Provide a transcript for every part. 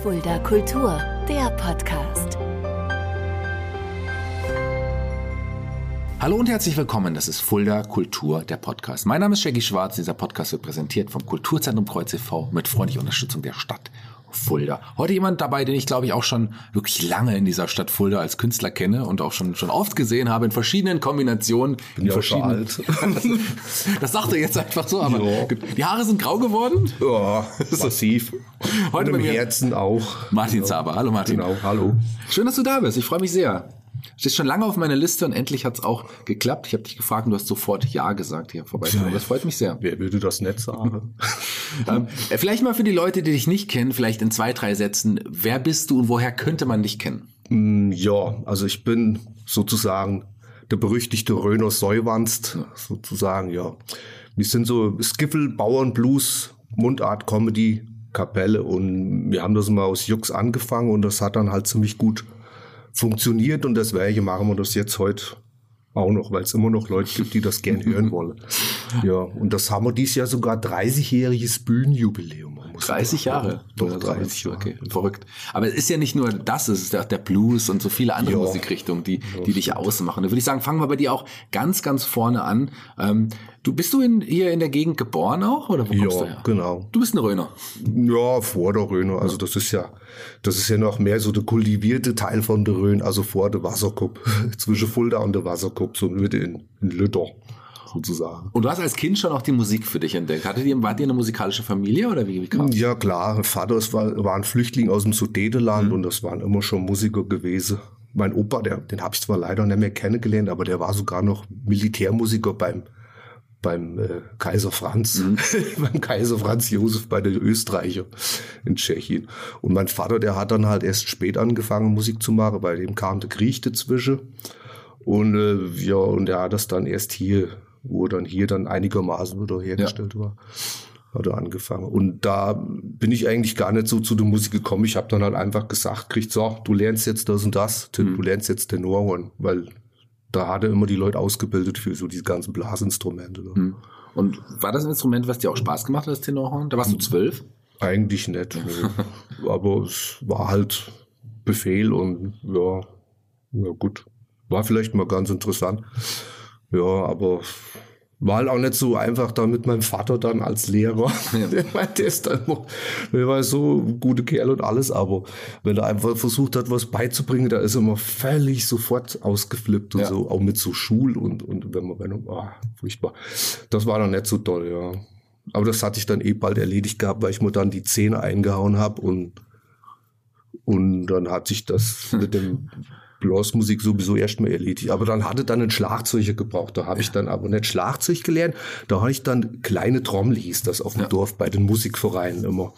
Fulda Kultur, der Podcast. Hallo und herzlich willkommen. Das ist Fulda Kultur, der Podcast. Mein Name ist Shaggy Schwarz. Dieser Podcast wird präsentiert vom Kulturzentrum Kreuz e.V. mit freundlicher Unterstützung der Stadt Fulda. Heute jemand dabei, den ich glaube ich auch schon wirklich lange in dieser Stadt Fulda als Künstler kenne und auch schon schon oft gesehen habe in verschiedenen Kombinationen. Bin in verschiedenen. alt. das sagt er jetzt einfach so, aber Ja. die Haare sind grau geworden. Ja, massiv. Heute Und im mir- Herzen auch. Martin Genau. Zaber. Hallo Martin. Genau, hallo. Schön, dass du da bist. Ich freue mich sehr. Stehst schon lange auf meiner Liste und endlich hat es auch geklappt. Ich habe dich gefragt und du hast sofort Ja gesagt, hier vorbeizukommen. Das freut mich sehr. Wer würde das nicht sagen? Ähm, äh, vielleicht mal für die Leute, die dich nicht kennen, vielleicht in zwei, drei Sätzen. Wer bist du und woher könnte man dich kennen? Mm, ja, also ich bin sozusagen der berüchtigte Röner Säuwanst, sozusagen, ja. Wir sind so Skiffle, Bauern, Blues, Mundart, Comedy, Kapelle und wir haben das mal aus Jux angefangen und das hat dann halt ziemlich gut funktioniert und deswegen machen wir das jetzt heute auch noch, weil es immer noch Leute gibt, die das gern hören wollen. Ja, und das haben wir dieses Jahr sogar 30-jähriges Bühnenjubiläum. Man muss 30 sagen. Jahre. Doch, Oder so. 30 Jahre. Okay, verrückt. Aber es ist ja nicht nur das, es ist ja auch der Blues und so viele andere Ja. Musikrichtungen, die, die dich ausmachen. Da würde ich sagen, fangen wir bei dir auch ganz, ganz vorne an. Ähm, du bist du in, hier in der Gegend geboren auch oder wo kommst du Ja, her? genau. Du bist ein Röner. Ja, vor der Rhön. Also das ist ja, das ist ja noch mehr so der kultivierte Teil von der Rhön, also vor der Wasserkupp, zwischen Fulda und der Wasserkupp, so Mitte in, in Lütter sozusagen. Und du hast als Kind schon auch die Musik für dich entdeckt. Hattet ihr, wart ihr eine musikalische Familie oder wie, wie kam Ja klar, Vater es war, war ein Flüchtling aus dem Sudetenland und das waren immer schon Musiker gewesen. Mein Opa, der, den habe ich zwar leider nicht mehr kennengelernt, aber der war sogar noch Militärmusiker beim beim äh, Kaiser Franz, beim Kaiser Franz Josef bei den Österreicher in Tschechien. Und mein Vater, der hat dann halt erst spät angefangen, Musik zu machen, bei dem kam der Krieg dazwischen. Und äh, ja, und er hat das dann erst hier, wo dann hier dann einigermaßen wieder hergestellt war, hat er angefangen. Und da bin ich eigentlich gar nicht so zu der Musik gekommen. Ich habe dann halt einfach gesagt, kriegt so, du lernst jetzt das und das, du lernst jetzt Tenorhorn, weil da hat er immer die Leute ausgebildet für so diese ganzen Blasinstrumente. Ne? Und war das ein Instrument, was dir auch Spaß gemacht hat, das Tenorhorn? Da warst du zwölf? Eigentlich nicht. Nee. Aber es war halt Befehl und ja, ja gut. War vielleicht mal ganz interessant. Ja, aber war halt auch nicht so einfach da mit meinem Vater dann als Lehrer. Der meinte, ist dann immer, der war so ein guter Kerl und alles, aber wenn er einfach versucht hat, was beizubringen, da ist er immer völlig sofort ausgeflippt und Ja. so, auch mit so Schul und, und wenn man, wenn man, ah, furchtbar. Das war dann nicht so toll, ja. Aber das hatte ich dann eh bald erledigt gehabt, weil ich mir dann die Zähne eingehauen habe und, und dann hat sich das mit dem Blasmusik sowieso erstmal erledigt. Aber dann hatte dann ein Schlagzeuger gebraucht. Da habe ich dann aber nicht Schlagzeug gelernt. Da habe ich dann kleine Trommel hieß das auf dem Dorf bei den Musikvereinen immer.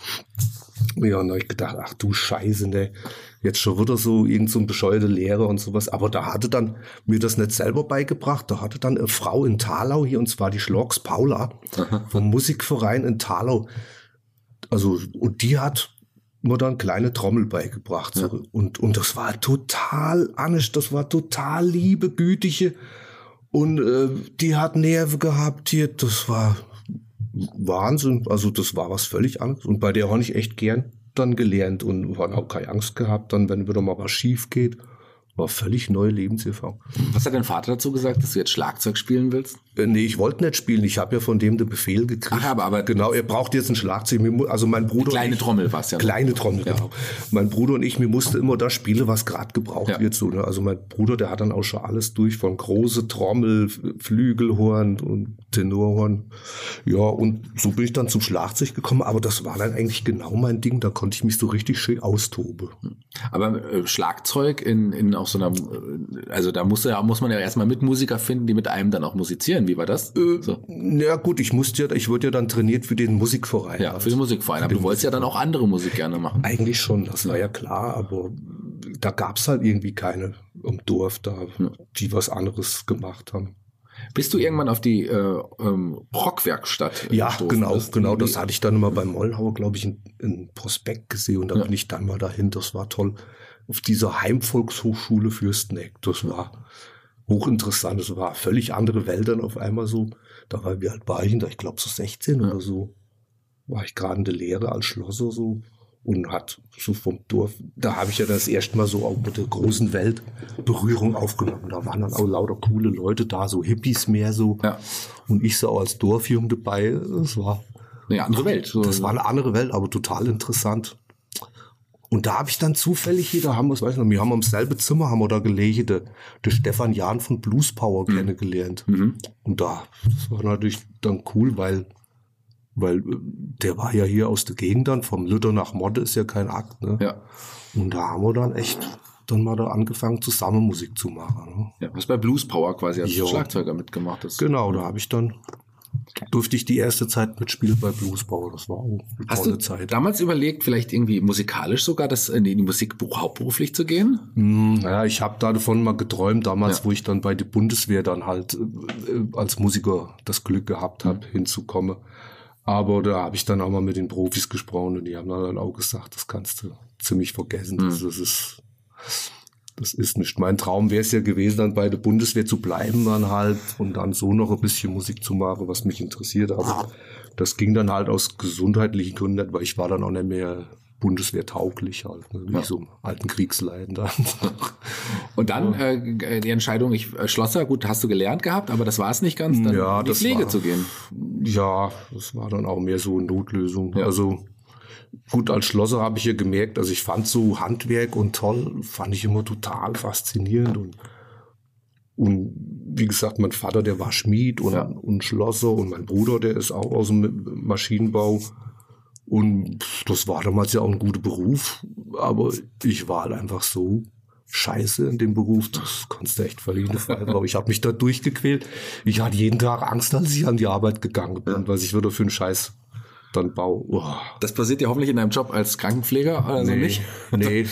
Ja, und da habe ich gedacht, ach du Scheiße, ne, jetzt schon wieder so irgend so ein bescheuerter Lehrer und sowas. Aber da hatte dann mir das nicht selber beigebracht. Da hatte dann eine Frau in Thalau hier, und zwar die Schlags Paula vom Musikverein in Thalau. Also, und die hat mir dann kleine Trommel beigebracht. So. Und, und das war total anisch, das war total liebe, gütige. Und äh, die hat Nerven gehabt hier, das war Wahnsinn. Also das war was völlig anderes. Und bei der habe ich echt gern dann gelernt und habe auch keine Angst gehabt, dann wenn wieder mal was schief geht. War völlig neue Lebenserfahrung. Was hat dein Vater dazu gesagt, dass du jetzt Schlagzeug spielen willst? Äh, Nee, ich wollte nicht spielen. Ich habe ja von dem den Befehl gekriegt. Ach, aber- aber- genau, er braucht jetzt ein Schlagzeug. Also mein Bruder. Kleine ich, Trommel war's ja. Kleine Trommel, genau. Mein Bruder und ich, mir musste immer das spielen, was gerade gebraucht Ja. wird. So, ne? Also mein Bruder, der hat dann auch schon alles durch, von große Trommel, Flügelhorn und Tenorhorn. Ja, und so bin ich dann zum Schlagzeug gekommen. Aber das war dann eigentlich genau mein Ding. Da konnte ich mich so richtig schön austoben. Aber äh, Schlagzeug in, in auch so einer, äh, also da muss, ja, muss man ja erstmal Mitmusiker finden, die mit einem dann auch musizieren. Wie war das? so. Ja gut, ich musste ja, ich wurde ja dann trainiert für den Musikverein. Ja, für den Musikverein. Aber du wolltest ja dann auch andere Musik gerne machen. Eigentlich schon, das war ja klar, aber da gab's halt irgendwie keine im Dorf da, die was anderes gemacht haben. Bist du irgendwann auf die äh, ähm, Rockwerkstatt äh, Ja, genau, Das- genau. Das hatte ich dann immer beim Mollhauer, glaube ich, in, in Prospekt gesehen und da bin ich dann mal dahin. Das war toll. Auf dieser Heimvolkshochschule Fürsteneck. Das war hochinteressant. Das war völlig andere Welt dann auf einmal so. Da war, wie alt war ich denn da? Ich glaube so 16 oder so. War ich gerade in der Lehre als Schlosser so. und hat so vom Dorf, da habe ich ja das erste Mal so auch mit der großen Welt Berührung aufgenommen. Da waren dann auch lauter coole Leute da, so Hippies mehr so. Ja. Und ich so als Dorfjung dabei, das war, Eine andere Welt. Das war eine andere Welt, aber total interessant. Und da habe ich dann zufällig hier, da haben wir, weiß ich noch, wir haben im selben Zimmer, haben wir da gelegen, der, der Stefan Jahn von Blues Power Mhm. kennengelernt. Und da, das war natürlich dann cool, weil, weil äh, der war ja hier aus der Gegend dann, vom Lütter nach Modde ist ja kein Akt, ne? ja. Und da haben wir dann echt dann mal da angefangen, zusammen Musik zu machen. Ne? ja. Was bei Blues Power quasi als Jo. Schlagzeuger mitgemacht hast. Genau, da habe ich dann, durfte ich die erste Zeit mitspielen bei Blues Power. Das war auch eine Hast tolle du Zeit. damals überlegt, vielleicht irgendwie musikalisch sogar das in die Musik hauptberuflich zu gehen? Hm, Ja, ich habe da davon mal geträumt, damals, Ja. wo ich dann bei der Bundeswehr dann halt äh, als Musiker das Glück gehabt habe, hinzukommen. Aber da habe ich dann auch mal mit den Profis gesprochen und die haben dann auch gesagt, das kannst du ziemlich vergessen. Das, das ist das ist nicht. Mein Traum wäre es ja gewesen, dann bei der Bundeswehr zu bleiben dann halt und dann so noch ein bisschen Musik zu machen, was mich interessiert. Aber das ging dann halt aus gesundheitlichen Gründen weil ich war dann auch nicht mehr Bundeswehr tauglich halt, ne? wie Ja. so alten Kriegsleiden dann. Und dann äh, die Entscheidung, ich äh, Schlosser, gut, hast du gelernt gehabt, aber das war es nicht ganz, dann Ja, in die das Pflege war- zu gehen. Ja, das war dann auch mehr so eine Notlösung. Ja. Also gut, als Schlosser habe ich ja gemerkt, also ich fand so Handwerk und toll, fand ich immer total faszinierend und und wie gesagt, mein Vater, der war Schmied und, Ja. und Schlosser und mein Bruder, der ist auch aus dem Maschinenbau. Und das war damals ja auch ein guter Beruf, aber ich war halt einfach so scheiße in dem Beruf, das kannst du echt verlieren. Aber ich habe mich da durchgequält. Ich hatte jeden Tag Angst, als ich an die Arbeit gegangen bin, was ich wieder für einen Scheiß dann baue. Oh, Das passiert dir hoffentlich in deinem Job als Krankenpfleger, also nee, nicht? nee,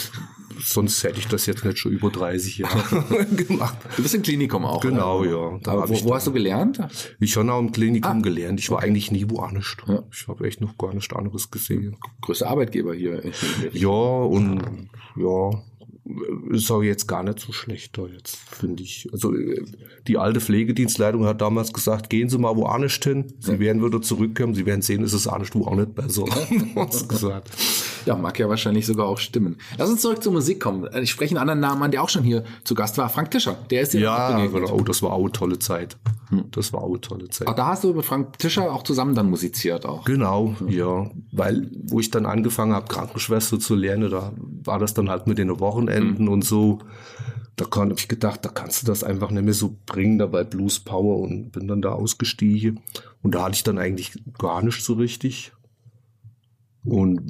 sonst hätte ich das jetzt nicht schon über 30 Jahre gemacht. Du bist im Klinikum auch. Genau, oder? ja. Da Aber wo, ich wo hast du gelernt? Ich habe auch im Klinikum Ah, gelernt. Ich war eigentlich nie woanders. Ja. Ich habe echt noch gar nichts anderes gesehen. Größter Arbeitgeber hier. Ja, und ja, ist auch jetzt gar nicht so schlecht da jetzt, finde ich. Also äh, die alte Pflegedienstleitung hat damals gesagt, gehen Sie mal woanders hin. Sie werden wieder zurückkommen. Sie werden sehen, es ist anders wo auch nicht besser. Gesagt. Ja, mag ja wahrscheinlich sogar auch stimmen. Lass uns zurück zur Musik kommen. Ich spreche einen anderen Namen an, der auch schon hier zu Gast war. Frank Tischer. Der ist auch Ja, genau. Oh, das war auch eine tolle Zeit. Das war auch eine tolle Zeit. Ach, da hast du mit Frank Tischer auch zusammen dann musiziert auch. Genau, ja. Weil, wo ich dann angefangen habe, Krankenschwester zu lernen, da war das dann halt mit den Wochenenden und so. Da habe ich gedacht, da kannst du das einfach nicht mehr so bringen, da bei Blues Power und bin dann da ausgestiegen. Und da hatte ich dann eigentlich gar nicht so richtig. Und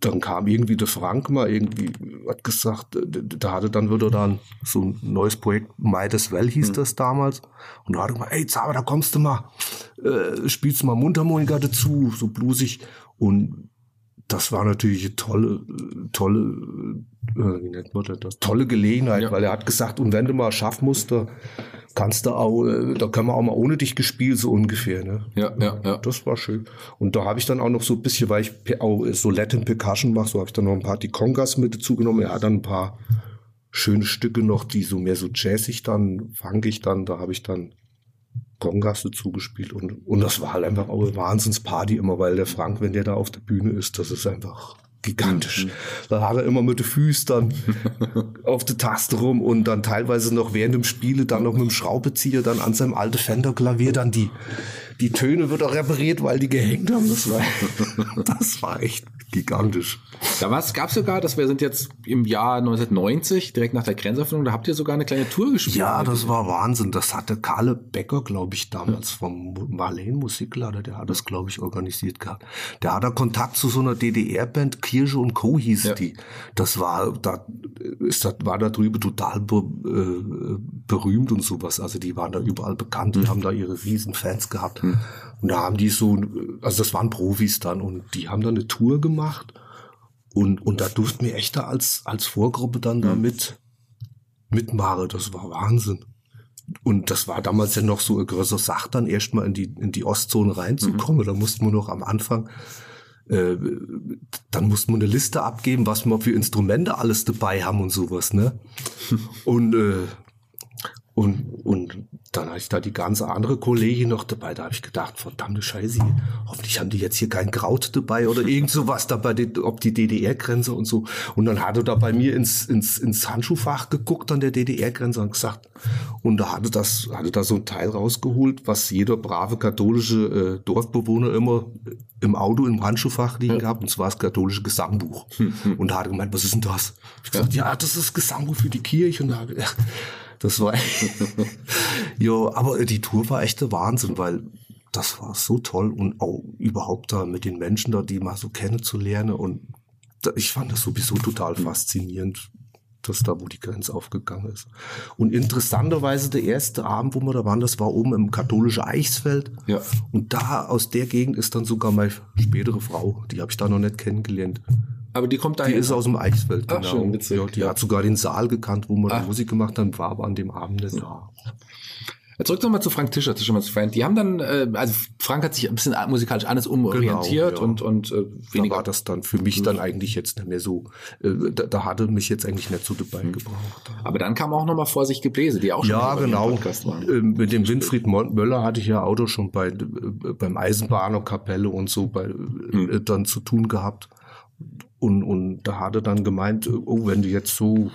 dann kam irgendwie der Frank mal irgendwie, hat gesagt, da hatte dann wieder dann so ein neues Projekt, Might as Well hieß das damals. Und da hat er gesagt, ey Zauber, da kommst du mal, äh, spielst du mal Mundharmonika dazu, so bluesig. Und das war natürlich eine tolle, äh, tolle, äh, wie nennt man das, tolle Gelegenheit, Ja. weil er hat gesagt, und wenn du mal schaffen musst, da kannst du auch, äh, da können wir auch mal ohne dich gespielt, so ungefähr, ne? Ja, ja, ja. Das war schön. Und da habe ich dann auch noch so ein bisschen, weil ich auch so Latin Percussion mache, so habe ich dann noch ein paar die Congas mit dazu genommen. Er hat dann ein paar schöne Stücke noch, die so mehr so jazzig dann, funkig dann, da habe ich dann Congas dazu gespielt und, und das war halt einfach auch eine Wahnsinnsparty immer, weil der Frank, wenn der da auf der Bühne ist, das ist einfach gigantisch. Da hat er immer mit den Füßen dann auf der Taste rum und dann teilweise noch während dem Spiele dann noch mit dem Schraubezieher dann an seinem alten Fender-Klavier dann die, die Töne wird auch repariert, weil die gehängt haben. Das war, das war echt gigantisch. Da gab es sogar, das wir sind jetzt im Jahr 1990, direkt nach der Grenzöffnung, da habt ihr sogar eine kleine Tour gespielt. Ja, das war Wahnsinn. Das hatte Karle Becker, glaube ich, damals vom Marleen Musiklader, der hat das, glaube ich, organisiert gehabt. Der hat da Kontakt zu so einer DDR-Band, Kirsche und Co. hieß Ja. die. Das war, da ist, das war da drüben total be, äh, berühmt und sowas. Also die waren da überall bekannt, die haben da ihre riesen Fans gehabt. Und da haben die so, also das waren Profis dann und die haben da eine Tour gemacht. Und, und da durften wir echt da als, als Vorgruppe dann da mit, mitmachen. Das war Wahnsinn. Und das war damals ja noch so eine größere Sache, dann erstmal in die, in die Ostzone reinzukommen. Da mussten wir noch am Anfang, äh, dann mussten wir eine Liste abgeben, was wir für Instrumente alles dabei haben und sowas, ne? und, äh, und, und dann hatte ich da die ganze andere Kollegin noch dabei. Da habe ich gedacht, verdammte Scheiße, hoffentlich haben die jetzt hier kein Kraut dabei oder irgend sowas dabei, ob die DDR-Grenze und so. Und dann hat er da bei mir ins, ins, ins Handschuhfach geguckt an der DDR-Grenze und gesagt, und da hatte das, hatte da so ein Teil rausgeholt, was jeder brave katholische äh, Dorfbewohner immer im Auto im Handschuhfach liegen ja. gehabt, und zwar das katholische Gesangbuch. Hm, hm. Und da hat er gemeint, was ist denn das? Ich gesagt, ja. ja, das ist das Gesangbuch für die Kirche. Und da, das war, ja, aber die Tour war echt der Wahnsinn, weil das war so toll und auch überhaupt da mit den Menschen da, die mal so kennenzulernen und ich fand das sowieso total faszinierend, dass da, wo die Grenze aufgegangen ist. Und interessanterweise der erste Abend, wo wir da waren, das war oben im katholischen Eichsfeld. Ja. Und da aus der Gegend ist dann sogar meine spätere Frau, die habe ich da noch nicht kennengelernt. Aber die kommt da Die ist aus dem Eichsfeld, genau. Ach, schön, witzig, ja, die ja. hat sogar den Saal gekannt, wo wir. Musik gemacht haben, war aber an dem Abend nicht da. Zurück nochmal zu Frank Tischer, zu Schimmer's Friend. Die haben dann, äh, also Frank hat sich ein bisschen musikalisch alles umorientiert genau, ja. und, und äh, weniger. Da war das dann für mich dann eigentlich jetzt nicht mehr so, äh, da, da hatte mich jetzt eigentlich nicht so dabei mhm. gebraucht. Aber dann kam auch nochmal Vorsicht Gebläse, die auch schon ja, genau. Podcast waren. Äh, mit dem Winfried Möller hatte ich ja Auto schon bei, äh, beim Eisenbahner Kapelle und so bei, mhm. dann zu tun gehabt. Und, und da hat er dann gemeint, oh, wenn du jetzt so,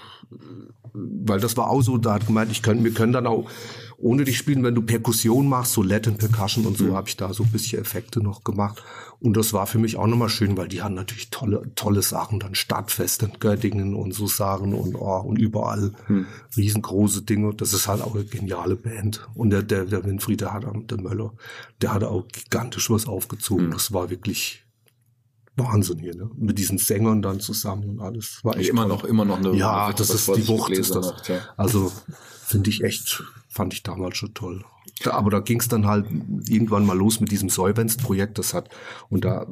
weil das war auch so, da hat gemeint, ich können, wir können dann auch ohne dich spielen, wenn du Perkussion machst, so Latin Percussion und so, mhm. habe ich da so ein bisschen Effekte noch gemacht. Und das war für mich auch nochmal schön, weil die haben natürlich tolle, tolle Sachen, dann Stadtfest in Göttingen und so Sachen und, oh, und überall mhm. riesengroße Dinge. Das ist halt auch eine geniale Band. Und der, der, der Winfried, der hat, der Möller, der hat auch gigantisch was aufgezogen. Mhm. Das war wirklich, Wahnsinn hier, ne? Mit diesen Sängern dann zusammen und alles. War echt immer toll. noch, immer noch eine. Ja, das ist die Wucht, ist das. Macht, ja. Also finde ich echt, fand ich damals schon toll. Aber da ging es dann halt irgendwann mal los mit diesem Solvenz-Projekt, das hat, und da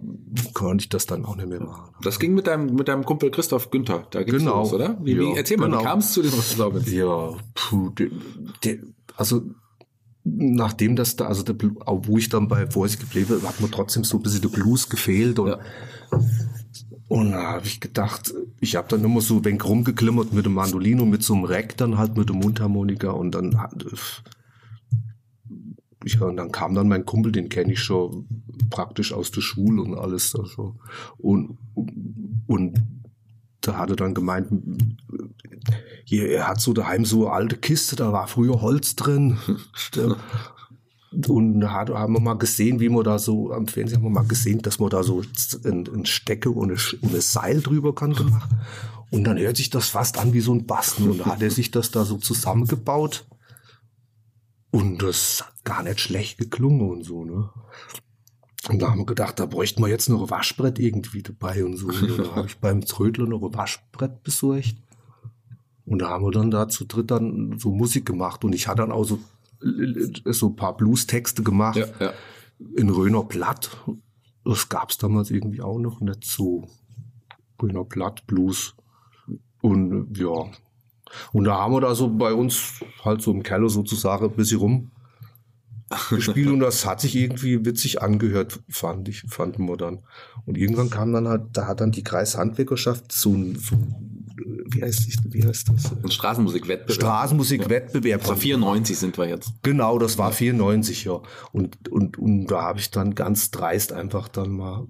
konnte ich das dann auch nicht mehr machen. Das ging mit deinem, mit deinem Kumpel Christoph Günther, da ging's genau. los, oder? Wie, ja, wie, erzähl mal, genau. wie kam es zu dem Solvenz? Ja, puh, de, de, also nachdem das da, also der, wo ich dann bei Voice geblieben hat mir trotzdem so ein bisschen der Blues gefehlt und ja. Und da habe ich gedacht, ich habe dann immer so ein wenig rumgeklimmert mit dem Mandolino, mit so einem Rack dann halt mit dem Mundharmonika und dann ich, und dann kam dann mein Kumpel, den kenne ich schon praktisch aus der Schule und alles. Also. Und, und da hat er dann gemeint, hier, er hat so daheim so eine alte Kiste, da war früher Holz drin. Und da haben wir mal gesehen, wie man da so, am Fernsehen haben wir mal gesehen, dass man da so ein, ein Stecke und ein, und ein Seil drüber kann gemacht. Und dann hört sich das fast an wie so ein Basten. Und da hat er sich das da so zusammengebaut. Und das hat gar nicht schlecht geklungen und so, ne? Und da haben wir gedacht, da bräuchten wir jetzt noch ein Waschbrett irgendwie dabei und so. Und da habe ich beim Trödler noch ein Waschbrett besorgt. Und da haben wir dann da zu dritt dann so Musik gemacht. Und ich hatte dann auch so so ein paar Blues-Texte gemacht. Ja, ja. In Röner Platt. Das gab es damals irgendwie auch noch nicht so. Röner Platt, Blues. Und ja. Und da haben wir da so bei uns halt so im Keller sozusagen ein bisschen rum gespielt und das hat sich irgendwie witzig angehört, fand ich, fanden wir dann. Und irgendwann kam dann halt, da hat dann die Kreishandwerkerschaft so ein, so ein wie heißt, wie heißt das? Ein Straßenmusikwettbewerb. Straßenmusikwettbewerb. Ja. 94 sind wir jetzt. Genau, das war 94, ja. Und, und, und da habe ich dann ganz dreist einfach dann mal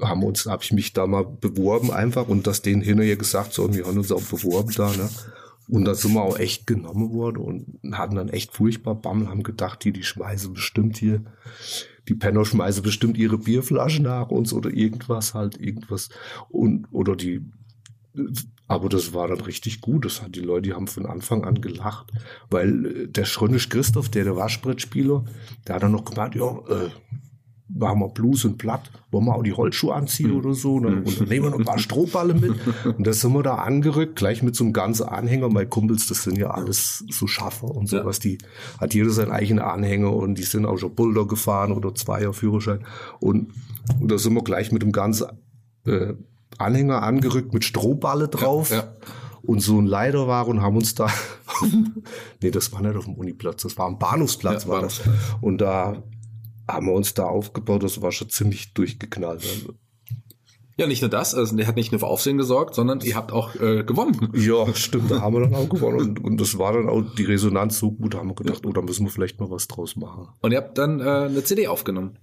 haben uns, habe ich mich da mal beworben einfach und das denen hinterher gesagt, so, und wir haben uns auch beworben da, ne? Und da sind wir auch echt genommen worden und hatten dann echt furchtbar Bammel, haben gedacht, die, die schmeißen bestimmt hier, die Penner schmeißen bestimmt ihre Bierflaschen nach uns oder irgendwas halt, irgendwas. Und, oder die aber das war dann richtig gut. Das hat die Leute, die haben von Anfang an gelacht, weil äh, der Schrönisch Christoph, der der Waschbrettspieler, der hat dann noch gemeint, ja, äh, machen wir Blues und Blatt, wollen wir auch die Holzschuhe anziehen oder so, ne? und dann nehmen wir noch ein paar Strohballe mit. Und da sind wir da angerückt, gleich mit so einem ganzen Anhänger. Meine Kumpels, das sind ja alles so Schaffer und sowas, die hat jeder seinen eigenen Anhänger und die sind auch schon Boulder gefahren oder Zweier Führerschein. Und, und da sind wir gleich mit dem ganzen äh, Anhänger angerückt mit Strohballe drauf. Ja, ja. Und so ein Leiter war und haben uns da, nee, das war nicht auf dem Uniplatz, das war am Bahnhofsplatz, ja, war das. Und da haben wir uns da aufgebaut, das war schon ziemlich durchgeknallt. Also. Ja, nicht nur das, also der hat nicht nur für Aufsehen gesorgt, sondern ihr habt auch äh, gewonnen. Ja, stimmt, da haben wir dann auch gewonnen. Und, und das war dann auch die Resonanz so gut, da haben wir gedacht, oh, da müssen wir vielleicht mal was draus machen. Und ihr habt dann äh, eine CD aufgenommen.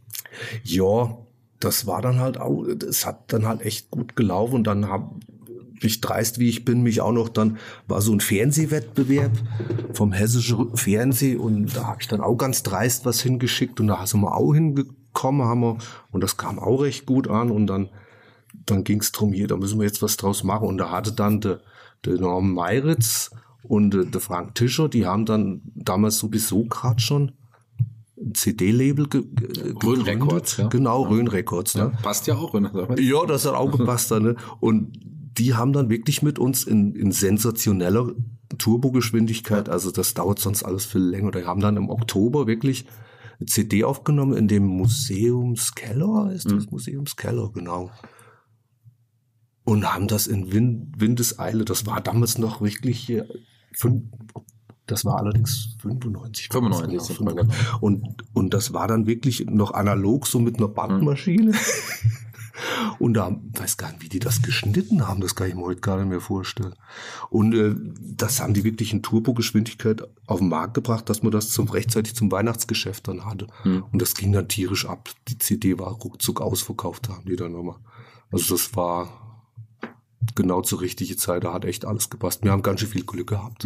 Ja, das war dann halt auch, es hat dann halt echt gut gelaufen und dann habe ich dreist wie ich bin, mich auch noch dann, war so ein Fernsehwettbewerb vom hessischen Fernseh und da habe ich dann auch ganz dreist was hingeschickt und da sind wir auch hingekommen, haben wir, und das kam auch recht gut an und dann, dann ging es darum, hier, da müssen wir jetzt was draus machen und da hatte dann der, der Norm Meiritz und der Frank Tischer, die haben dann damals sowieso gerade schon ein CD-Label ge Rhön. Records, ja. Genau, Rhön Records. Ne? Passt ja auch. Ne? Ja, das hat auch gepasst. dann, Ne? Und die haben dann wirklich mit uns in, in sensationeller Turbogeschwindigkeit, also das dauert sonst alles viel länger. Die haben dann im Oktober wirklich eine CD aufgenommen in dem Museumskeller, ist das Museumskeller, genau. Und haben das in Wind, Windeseile, das war damals noch wirklich hier fünf, das war allerdings 95. 95, genau, super, 95. Und, und das war dann wirklich noch analog, so mit einer Bandmaschine. Und da weiß gar nicht, wie die das geschnitten haben, das kann ich mir heute gar nicht mehr vorstellen. Und äh, das haben die wirklich in Turbogeschwindigkeit auf den Markt gebracht, dass man das zum rechtzeitig zum Weihnachtsgeschäft dann hatte. Und das ging dann tierisch ab. Die CD war ruckzuck ausverkauft, haben die dann nochmal. Also das war genau zur richtigen Zeit, da hat echt alles gepasst. Wir haben ganz schön viel Glück gehabt,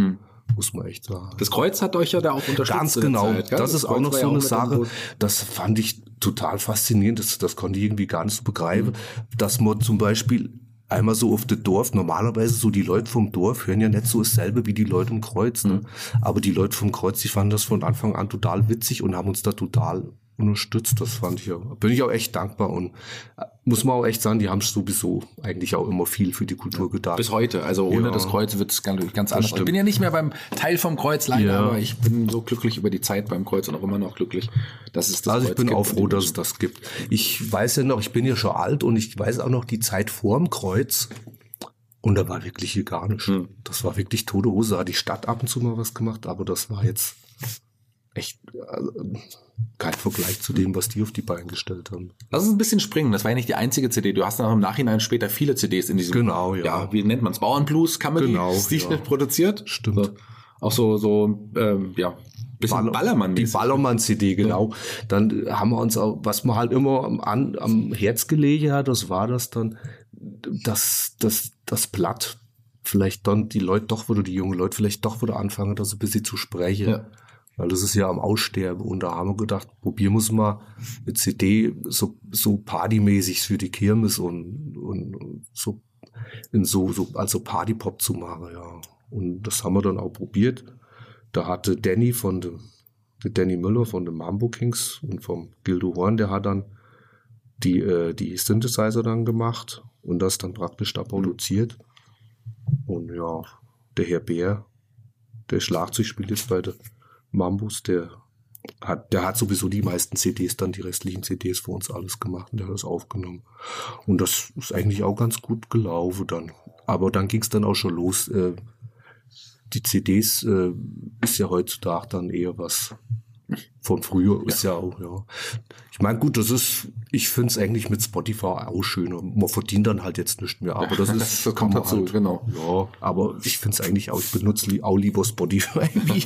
muss man echt sagen. Das Kreuz hat euch ja da auch unterstützt. Ganz genau. Zeit, gell? das ist auch noch so ja eine Sache. Das fand ich total faszinierend. Das, das konnte ich irgendwie gar nicht so begreifen, Mhm. dass man zum Beispiel einmal so auf das Dorf, normalerweise so die Leute vom Dorf hören ja nicht so dasselbe wie die Leute im Kreuz. Mhm. Ne? Aber die Leute vom Kreuz, die fanden das von Anfang an total witzig und haben uns da total unterstützt. Das fand ich ja, bin ich auch echt dankbar und äh, muss man auch echt sagen, die haben sowieso eigentlich auch immer viel für die Kultur getan. Bis heute. Also ohne Ja. das Kreuz wird es ganz, ganz anders. Ich stimmt. bin ja nicht mehr beim Teil vom Kreuz leider, Ja. aber ich bin so glücklich über die Zeit beim Kreuz und auch immer noch glücklich, dass es das Also ich Kreuz bin gibt auch froh, dass es das gibt. Ich weiß ja noch, ich bin ja schon alt und ich weiß auch noch die Zeit vorm Kreuz. Und da war wirklich hier gar nichts. Hm. Das war wirklich tote Hose. Hat die Stadt ab und zu mal was gemacht, aber das war jetzt echt also, kein Vergleich zu dem, was die auf die Beine gestellt haben. Lass uns ein bisschen springen. Das war ja nicht die einzige CD. Du hast dann auch im Nachhinein später viele CDs in diesem. Genau, ja. wie nennt man's? Bauernblues, Comedy, Genau, Stil ja. produziert. Stimmt. So. Auch so, so, ähm, ja, bisschen Ballermann. Die Ballermann-CD, genau. Dann haben wir uns auch, was man halt immer am, an, am Herz gelegen hat, das war das dann, dass das, das Blatt vielleicht dann die Leute doch wieder, die jungen Leute vielleicht doch wieder anfangen, das ein bisschen zu sprechen. Ja. Weil das ist ja am Aussterben. Und da haben wir gedacht, probieren wir mal eine CD so, so partymäßig für die Kirmes und, und so, in so, so, also Partypop zu machen, ja. Und das haben wir dann auch probiert. Da hatte Danny von dem, der Danny Müller von den Mambo Kings und vom Gildo Horn, der hat dann die, äh, die Synthesizer dann gemacht und das dann praktisch da produziert. Und ja, der Herr Bär, der Schlagzeug spielt jetzt bei der Mambus, der hat, der hat sowieso die meisten CDs, dann die restlichen CDs für uns alles gemacht und der hat das aufgenommen. Und das ist eigentlich auch ganz gut gelaufen dann. Aber dann ging es dann auch schon los. Äh, die CDs äh, ist ja heutzutage dann eher was von früher, ist ja auch, ja. Ich meine, gut, das ist, ich finde es eigentlich mit Spotify auch schöner. Man verdient dann halt jetzt nicht mehr, aber das ist, Das kommt dazu, genau. Ja, aber ich finde es eigentlich auch, ich benutze auch lieber Spotify wie,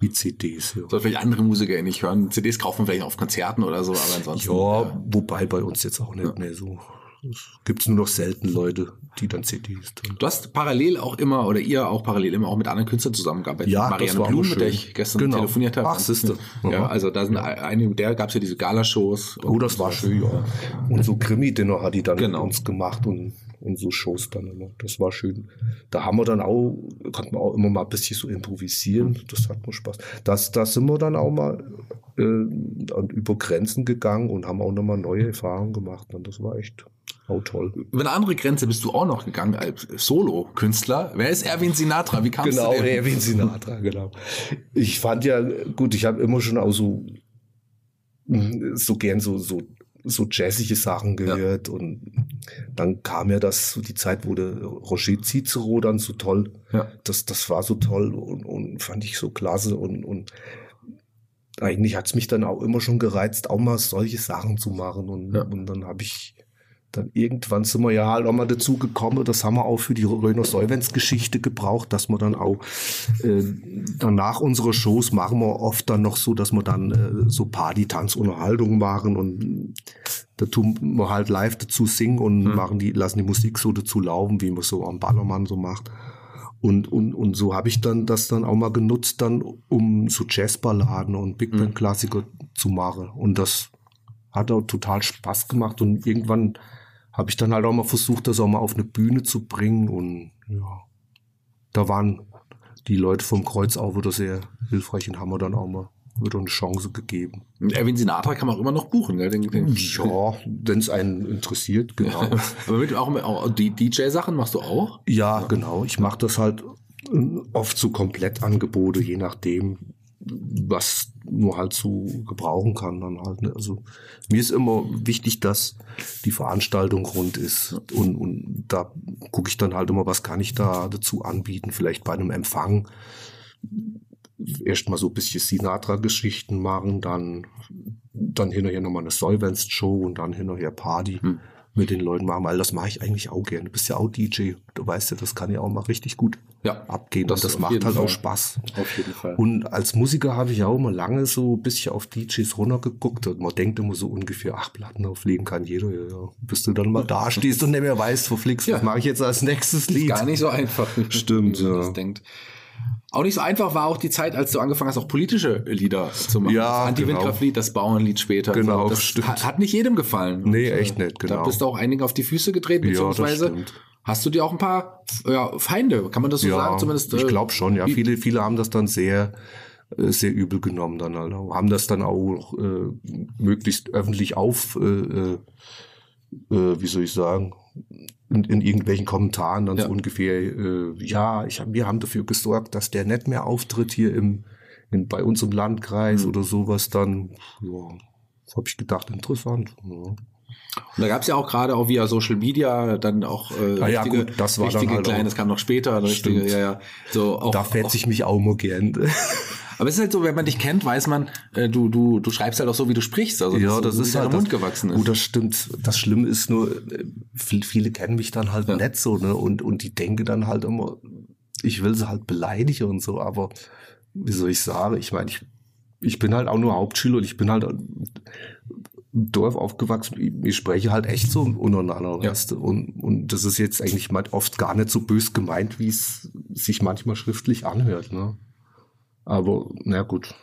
wie CDs. Ja. Soll vielleicht andere Musiker nicht hören. CDs kaufen vielleicht auf Konzerten oder so, aber ansonsten. Ja, wobei bei uns jetzt auch nicht mehr so. Es gibt nur noch selten Leute, die dann CDs tun. Du hast parallel auch immer, oder ihr auch parallel immer auch mit anderen Künstlern zusammengearbeitet. Ja, das Marianne war auch Blum, mit der ich gestern Genau. telefoniert habe. Ach, siehste. Ja, also da sind einige, der gab es ja diese Galashows. Oh, das war schön, ja. Und so Krimi-Dinner hat die dann Genau. mit uns gemacht und, und so Shows dann immer. Das war schön. Da haben wir dann auch, konnten wir auch immer mal ein bisschen so improvisieren. Das hat mir Spaß. Das, da sind wir dann auch mal äh, über Grenzen gegangen und haben auch nochmal neue Erfahrungen gemacht. Und das war echt auch toll. Über eine andere Grenze bist du auch noch gegangen als Solo-Künstler. Wer ist Erwin Sinatra? Wie kamst Genau, du denn? Erwin Sinatra, genau. Ich fand ja, gut, ich habe immer schon auch so, so gern so, so, so jazzige Sachen gehört und dann kam ja das, so die Zeit, wo der Roger Cicero dann so toll, Ja. das, das war so toll und, und fand ich so klasse und, und eigentlich hat's mich dann auch immer schon gereizt, auch mal solche Sachen zu machen und, Ja. und dann habe ich dann irgendwann sind wir ja halt auch mal dazu gekommen, das haben wir auch für die Röner Solvenz-Geschichte gebraucht, dass wir dann auch äh, danach unsere Shows machen wir oft dann noch so, dass wir dann äh, so Party, Tanz, Unterhaltung machen und da tun wir halt live dazu singen und Hm. machen die, lassen die Musik so dazu laufen, wie man so am Ballermann so macht. Und, und, und so habe ich dann das dann auch mal genutzt, dann um so Jazzballaden und Big Hm. Band Klassiker zu machen. Und das hat auch total Spaß gemacht. Und irgendwann habe ich dann halt auch mal versucht, das auch mal auf eine Bühne zu bringen. Und ja, da waren die Leute vom Kreuz auch wieder sehr hilfreich und haben mir dann auch mal wieder eine Chance gegeben. Erwin Sinatra kann man auch immer noch buchen, gell? Den, den, Ja, wenn es einen interessiert, genau. Aber mit, auch, auch die DJ-Sachen machst du auch? Ja, genau. Ich mache das halt äh, oft so Komplettangebote, je nachdem, was nur halt so gebrauchen kann dann halt. Ne? Also mir ist immer wichtig, dass die Veranstaltung rund ist und, und da gucke ich dann halt immer, was kann ich da dazu anbieten. Vielleicht bei einem Empfang erst mal so ein bisschen Sinatra-Geschichten machen, dann dann hinterher nochmal eine Solvenz-Show und dann hinterher Party Hm. mit den Leuten machen, weil das mache ich eigentlich auch gerne. Du bist ja auch DJ, weißt ja, das kann ja auch mal richtig gut Ja, abgehen das und das macht halt Fall. auch Spaß. Auf jeden Fall. Und als Musiker habe ich ja auch immer lange so ein bisschen auf DJs runtergeguckt und man denkt immer so ungefähr, ach, Platten auflegen kann jeder, ja, ja. Bis du dann mal da stehst und nicht mehr weißt, wo fliegst, Ja. was mache ich jetzt als nächstes Lied? Gar nicht so einfach. Stimmt, ja. das denkt. Auch nicht so einfach war auch die Zeit, als du angefangen hast, auch politische Lieder zu machen. Ja, das Anti-Windkraftlied, das Bauernlied später. Genau, das stimmt. Hat, hat nicht jedem gefallen. Nee, Und, äh, echt nicht, Da genau. bist du auch einigen auf die Füße getreten, Ja, beziehungsweise stimmt. hast du dir auch ein paar ja, Feinde, kann man das so sagen? Zumindest, ich äh, glaube schon, ja. Viele, viele haben das dann sehr, äh, sehr übel genommen dann halt. Haben das dann auch äh, möglichst öffentlich auf, äh, äh, wie soll ich sagen, in, in irgendwelchen Kommentaren dann Ja. so ungefähr, äh, ja, ich hab, wir haben dafür gesorgt, dass der nicht mehr auftritt hier im, in, bei uns im Landkreis Mhm. oder sowas dann. Ja, habe ich gedacht, interessant. Ja. Und da gab es ja auch gerade auch via Social Media dann auch äh, ja, richtige, gut, das war dann richtige halt kleine, das kam noch später, richtige, ja, ja. So auch, da fetze ich mich auch immer gern. Aber es ist halt so, wenn man dich kennt, weiß man, äh, du, du, du schreibst halt auch so, wie du sprichst. Also ja, so, das wie ist halt Mund das, gewachsen ist. Gut, das stimmt. Das Schlimme ist nur, äh, viel- viele kennen mich dann halt Ja. nicht so, ne? Und, und die denken dann halt immer, ich will sie halt beleidigen und so, aber wie soll ich sagen? Ich meine, ich, ich bin halt auch nur Hauptschüler und ich bin halt im Dorf aufgewachsen. Ich, spreche halt echt so untereinander, Ja. weißt? Und, und das ist jetzt eigentlich oft gar nicht so bös gemeint, wie es sich manchmal schriftlich anhört, ne? Aber, na gut.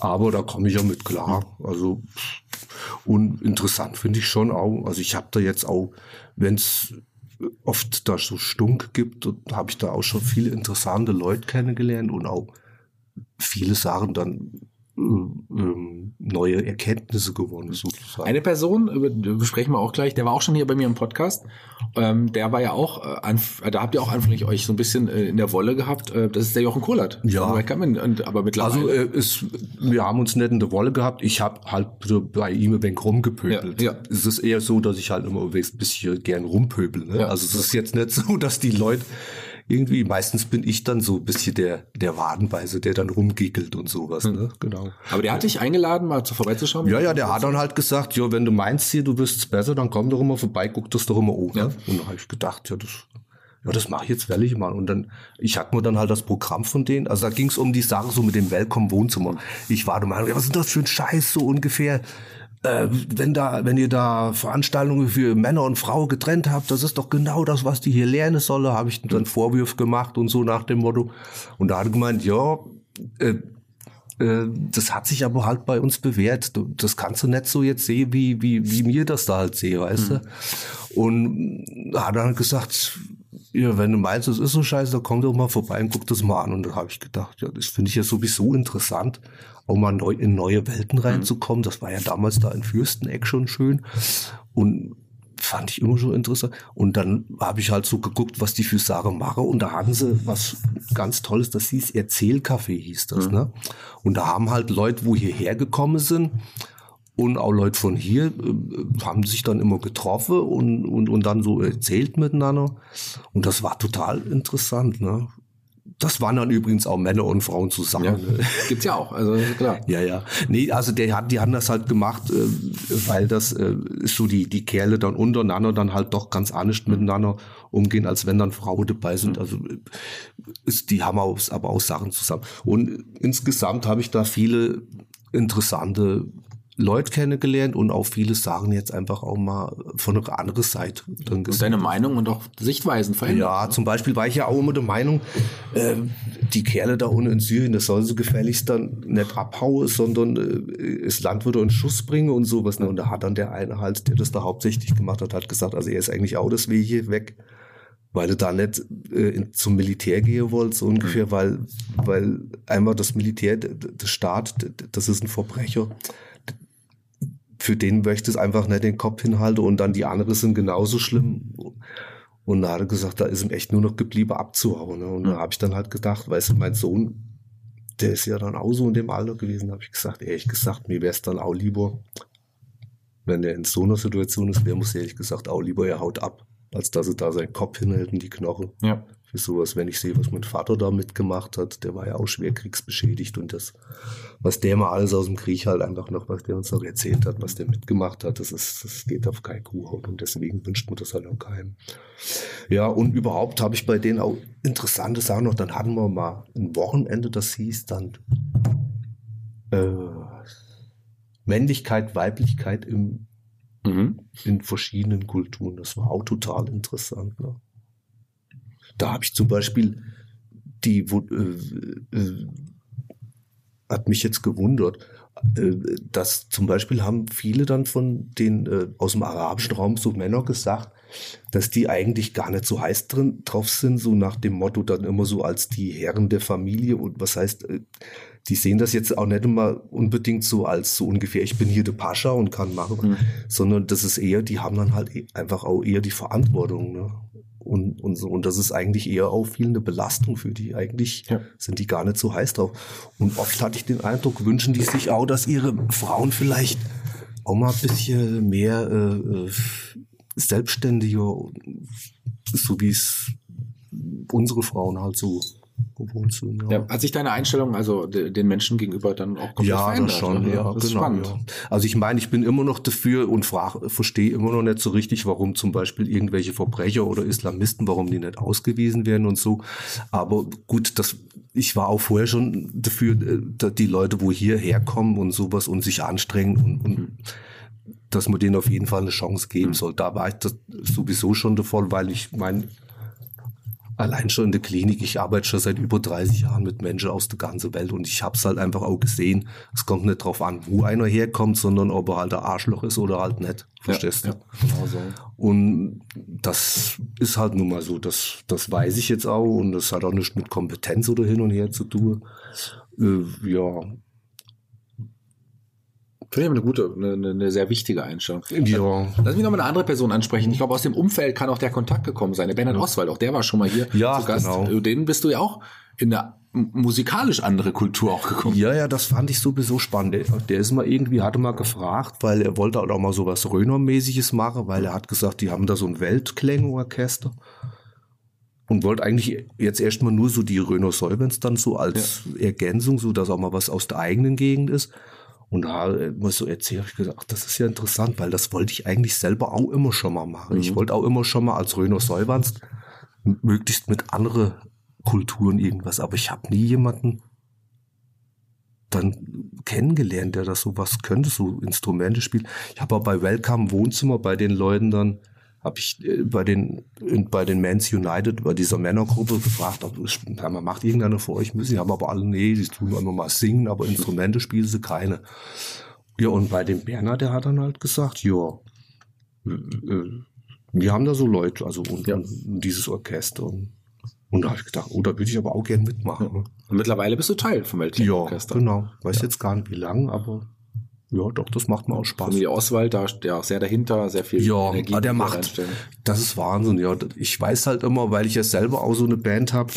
Aber da komme ich ja mit klar. Also, und interessant finde ich schon auch. Also ich habe da jetzt auch, wenn es oft da so Stunk gibt, habe ich da auch schon viele interessante Leute kennengelernt und auch viele Sachen dann neue Erkenntnisse gewonnen, sozusagen. Eine Person, über, die besprechen wir auch gleich, der war auch schon hier bei mir im Podcast. Ähm, der war ja auch, äh, anf da habt ihr auch anfänglich euch so ein bisschen äh, in der Wolle gehabt. Äh, das ist der Jochen Kohlert. Ja. Man, und, aber mittlerweile. Also äh, es, wir haben uns nicht in der Wolle gehabt. Ich habe halt so bei ihm ein wenig rumgepöbelt. Ja, ja. Es ist eher so, dass ich halt immer ein bisschen gern rumpöbel. Ne? Ja. Also es ist jetzt nicht so, dass die Leute irgendwie, meistens bin ich dann so ein bisschen der, der Wadenbeißer, der dann rumgickelt und sowas. Ne? Genau. aber der hat dich eingeladen, mal zu vorbeizuschauen. Ja, ja, der hat dann halt gesagt, ja, wenn du meinst hier, du bist besser, dann komm doch immer vorbei, guck das doch immer an. Ja. Ne? Und da habe ich gedacht, ja, das, ja, das mache ich jetzt wellig mal. Und dann, ich hatte mir dann halt das Programm von denen, also da ging es um die Sache so mit dem Welcome Wohnzimmer. Ich war der Meinung, ja, was ist das für ein Scheiß, so ungefähr. Äh, wenn da, wenn ihr da Veranstaltungen für Männer und Frauen getrennt habt, das ist doch genau das, was die hier lernen sollen, habe ich dann Vorwürfe gemacht und so nach dem Motto. Und da hat er gemeint, ja, äh, äh, das hat sich aber halt bei uns bewährt. Das kannst du nicht so jetzt sehen, wie, wie, wie mir das da halt sehe, weißt du? Und da hat er dann gesagt, ja, wenn du meinst, es ist so scheiße, dann komm doch mal vorbei und guck das mal an. Und da habe ich gedacht, ja, das finde ich ja sowieso interessant, auch mal neu in neue Welten reinzukommen. Das war ja damals da in Fürsteneck schon schön. Und fand ich immer schon interessant. Und dann habe ich halt so geguckt, was die für Sachen machen. Und da hatten sie was ganz Tolles, das hieß Erzählcafé, hieß das. Ne? Und da haben halt Leute, wo hierher gekommen sind, und auch Leute von hier äh, haben sich dann immer getroffen und, und, und dann so erzählt miteinander. Und das war total interessant. Ne? Das waren dann übrigens auch Männer und Frauen zusammen. Ja. Gibt's ja auch, also klar. Ja, ja. Nee, also der hat, die haben das halt gemacht, äh, weil das äh, ist so die, die Kerle dann untereinander dann halt doch ganz ernst miteinander umgehen, als wenn dann Frauen dabei sind. Also äh, ist, die haben auch, aber auch Sachen zusammen. Und insgesamt habe ich da viele interessante Leute kennengelernt und auch viele Sachen jetzt einfach auch mal von einer anderen Seite dann Und deine Meinung und auch Sichtweisen verändert. Ja, zum Beispiel war ich ja auch immer der Meinung, äh, die Kerle da unten in Syrien, das soll sie gefälligst dann nicht abhauen, sondern äh, das Land würde einen Schuss bringen und sowas. Ne? Und da hat dann der eine halt, der das da hauptsächlich gemacht hat, hat gesagt, also er ist eigentlich auch das Wege weg, weil er da nicht äh, in, zum Militär gehen wollte, so ungefähr, weil, weil einmal das Militär, der Staat, das ist ein Verbrecher für den möchte es einfach nicht den Kopf hinhalten und dann die anderen sind genauso schlimm. Und da hat er gesagt, da ist ihm echt nur noch geblieben abzuhauen. Ne? Und da habe ich dann halt gedacht, weißt du, mein Sohn, der ist ja dann auch so in dem Alter gewesen, habe ich gesagt, ehrlich gesagt, mir wäre es dann auch lieber, wenn er in so einer Situation ist, wäre muss ehrlich gesagt auch lieber, er haut ab, als dass er da seinen Kopf hinhält und die Knochen Ja. Für sowas, wenn ich sehe, was mein Vater da mitgemacht hat, der war ja auch schwer kriegsbeschädigt und das, was der mal alles aus dem Krieg halt einfach noch, was der uns noch erzählt hat, was der mitgemacht hat, das ist, das geht auf kein Kuhhaut und deswegen wünscht man das halt auch keinem. Ja, und überhaupt habe ich bei denen auch interessante Sachen noch, dann hatten wir mal ein Wochenende, das hieß dann, äh, Männlichkeit, Weiblichkeit im, Mhm. in verschiedenen Kulturen. Das war auch total interessant. Ne? Da habe ich zum Beispiel die, äh, äh, hat mich jetzt gewundert, äh, dass zum Beispiel haben viele dann von den äh, aus dem arabischen Raum so Männer gesagt, dass die eigentlich gar nicht so heiß drin drauf sind, so nach dem Motto dann immer so als die Herren der Familie und was heißt, äh, die sehen das jetzt auch nicht immer unbedingt so als so ungefähr, ich bin hier der Pascha und kann machen, Mhm. sondern das ist eher, die haben dann halt e- einfach auch eher die Verantwortung, ne? Und, und so, und das ist eigentlich eher auch viel eine Belastung für die. Eigentlich Ja. sind die gar nicht so heiß drauf. Und oft hatte ich den Eindruck, wünschen die sich auch, dass ihre Frauen vielleicht auch mal ein bisschen mehr äh, äh, selbstständiger, so wie es unsere Frauen halt so gewohnt sind. Ja, hat sich deine Einstellung also de- den Menschen gegenüber dann auch komplett Ja, verändert? das schon. Ja, das genau, spannend. ja. Also ich meine, ich bin immer noch dafür und verstehe immer noch nicht so richtig, warum zum Beispiel irgendwelche Verbrecher oder Islamisten, warum die nicht ausgewiesen werden und so. Aber gut, das, ich war auch vorher schon dafür, äh, die Leute, wo hierher kommen und sowas und sich anstrengen und, und dass man denen auf jeden Fall eine Chance geben soll. Da war ich das sowieso schon Fall, weil ich mein Allein schon in der Klinik, ich arbeite schon seit über 30 Jahren mit Menschen aus der ganzen Welt und ich habe es halt einfach auch gesehen. Es kommt nicht drauf an, wo einer herkommt, sondern ob er halt ein Arschloch ist oder halt nicht. Verstehst ja, du? Ja, genau so. Und das ist halt nun mal so. Das, das weiß ich jetzt auch und das hat auch nichts mit Kompetenz oder hin und her zu tun. Äh, ja, Finde ich aber eine gute, eine, eine- sehr wichtige Einstellung. ja. Lass mich noch mal eine andere Person ansprechen. Ich glaube, aus dem Umfeld kann auch der Kontakt gekommen sein. Der Bernhard Oswald, auch der war schon mal hier Ja, zu Gast. genau. Den bist du ja auch in eine m- musikalisch andere Kultur auch gekommen. Ja, ja, das fand ich sowieso spannend. Der, der ist mal irgendwie, hatte mal gefragt, weil er wollte halt auch mal so was Röner-mäßiges machen, weil er hat gesagt, die haben da so ein Weltklängeorchester und wollte eigentlich jetzt erstmal nur so die Röner Solvents dann so als Ergänzung, so dass auch mal was aus der eigenen Gegend ist. Und da äh, muss so erzählt, hab ich gesagt, ach, das ist ja interessant, weil das wollte ich eigentlich selber auch immer schon mal machen. Ich wollte auch immer schon mal als Röner Solvans möglichst mit anderen Kulturen irgendwas, aber ich habe nie jemanden dann kennengelernt, der das so was könnte, so Instrumente spielt. Ich habe auch bei Welcome Wohnzimmer bei den Leuten dann, habe ich äh, bei den bei den Mans United, bei dieser Männergruppe gefragt, ob ja, man macht irgendeiner für euch Musik, haben aber alle, nee, die tun immer mal singen, aber Instrumente spielen sie keine. Ja, und bei dem Berner, der hat dann halt gesagt, ja, äh, äh, wir haben da so Leute, also und, Ja. und dieses Orchester. Und, und da habe ich gedacht, oh, da würde ich aber auch gern mitmachen. ne? Und mittlerweile bist du Teil vom Ja, Weltklangerchester. genau. Weiß jetzt gar nicht wie lang, aber ja, doch, das macht mir auch Spaß. Familie Oswald, da steht ja auch sehr dahinter, sehr viel Ja, Energie. aber der die da macht, das ist Wahnsinn, ja. Ich weiß halt immer, weil ich ja selber auch so eine Band habe,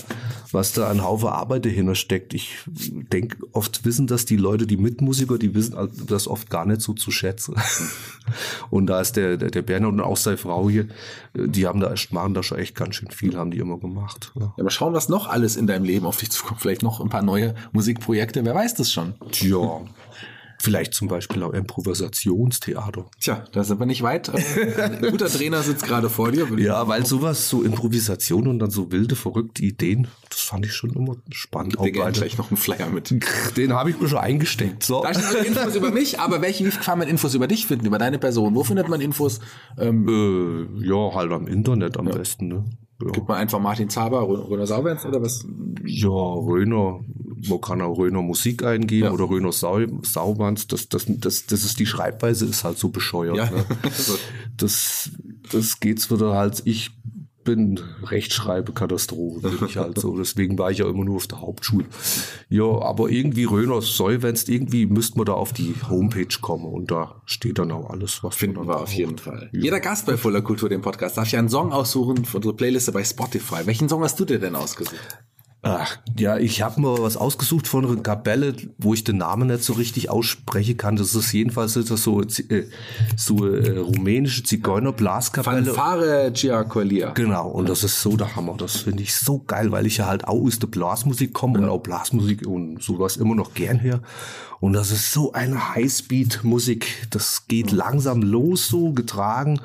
was da ein Haufen Arbeit dahinter steckt. Ich denke, oft wissen das die Leute, die Mitmusiker, die wissen das oft gar nicht so zu schätzen. Und da ist der, der, der Berner und auch seine Frau hier, die haben da echt, machen da schon echt ganz schön viel, haben die immer gemacht. Ja. Ja, mal schauen, was noch alles in deinem Leben auf dich zukommt. Vielleicht noch ein paar neue Musikprojekte, wer weiß das schon. Tja, vielleicht zum Beispiel auch Improvisationstheater. Tja, da sind wir nicht weit. Äh, Ein guter Trainer sitzt gerade vor dir. ich Ja, weil sowas, so Improvisation und dann so wilde, verrückte Ideen, das fand ich schon immer spannend. Wir gehen bei gleich noch einen Flyer mit. den habe ich mir schon eingesteckt. So. Da alle Infos über mich, aber welche, wie kann man Infos über dich finden, über deine Person? Wo findet man Infos? Ähm, Äh, ja, halt am Internet am besten. Ne? Ja. gibt man einfach Martin Zaber, Röner Sauberns oder was? ja, Röner, man kann auch Röner Musik eingeben Ja. oder Röner Sau, Saubands. Das, das, das, das ist die Schreibweise, ist halt so bescheuert. Ja. Ne? Das, das geht's wieder halt. Ich bin Rechtschreibekatastrophe, bin ich halt so. Deswegen war ich ja immer nur auf der Hauptschule. Ja, aber irgendwie Röner Säuwenst, irgendwie müsste man da auf die Homepage kommen und da steht dann auch alles, was Finden man wir auf jeden Fall. Jeder Gast bei Fuller Kultur, dem Podcast, darf ja einen Song aussuchen für unsere Playliste bei Spotify. Welchen Song hast du dir denn ausgesucht? Ach, ja, ich habe mir was ausgesucht von einer Kapelle, wo ich den Namen nicht so richtig aussprechen kann. Das ist jedenfalls das so, äh, so äh, rumänische Zigeuner-Blaskapelle. Fanfare Giacolia. Genau, und das ist so der Hammer. Das finde ich so geil, weil ich ja halt auch aus der Blasmusik komme und auch Blasmusik und sowas immer noch gern her. Und das ist so eine Highspeed-Musik. Das geht langsam los, so getragen.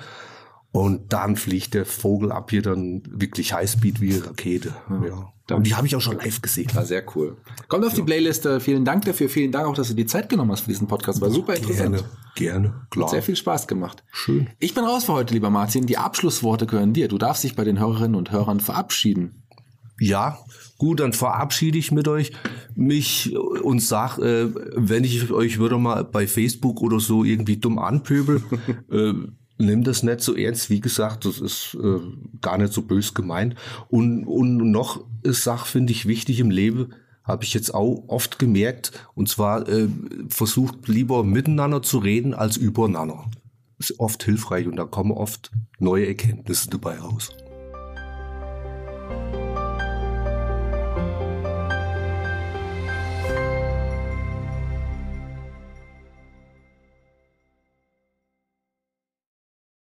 Und dann fliegt der Vogel ab hier dann wirklich Highspeed wie eine Rakete. Ja. Und die habe ich auch schon live gesehen. War sehr cool. Kommt auf die Playliste. Vielen Dank dafür. Vielen Dank auch, dass du die Zeit genommen hast für diesen Podcast. War super interessant. Gerne, gerne, klar. Sehr viel Spaß gemacht. Schön. Ich bin raus für heute, lieber Martin. Die Abschlussworte gehören dir. Du darfst dich bei den Hörerinnen und Hörern verabschieden. Ja, gut, dann verabschiede ich mit euch mich und sag, äh, wenn ich euch würde mal bei Facebook oder so irgendwie dumm anpöbel, äh, nimm das nicht so ernst. Wie gesagt, das ist äh, gar nicht so bös gemeint. Und, und noch ist Sache, finde ich, wichtig im Leben, habe ich jetzt auch oft gemerkt. Und zwar äh, versucht lieber miteinander zu reden als übereinander. Ist oft hilfreich und da kommen oft neue Erkenntnisse dabei raus.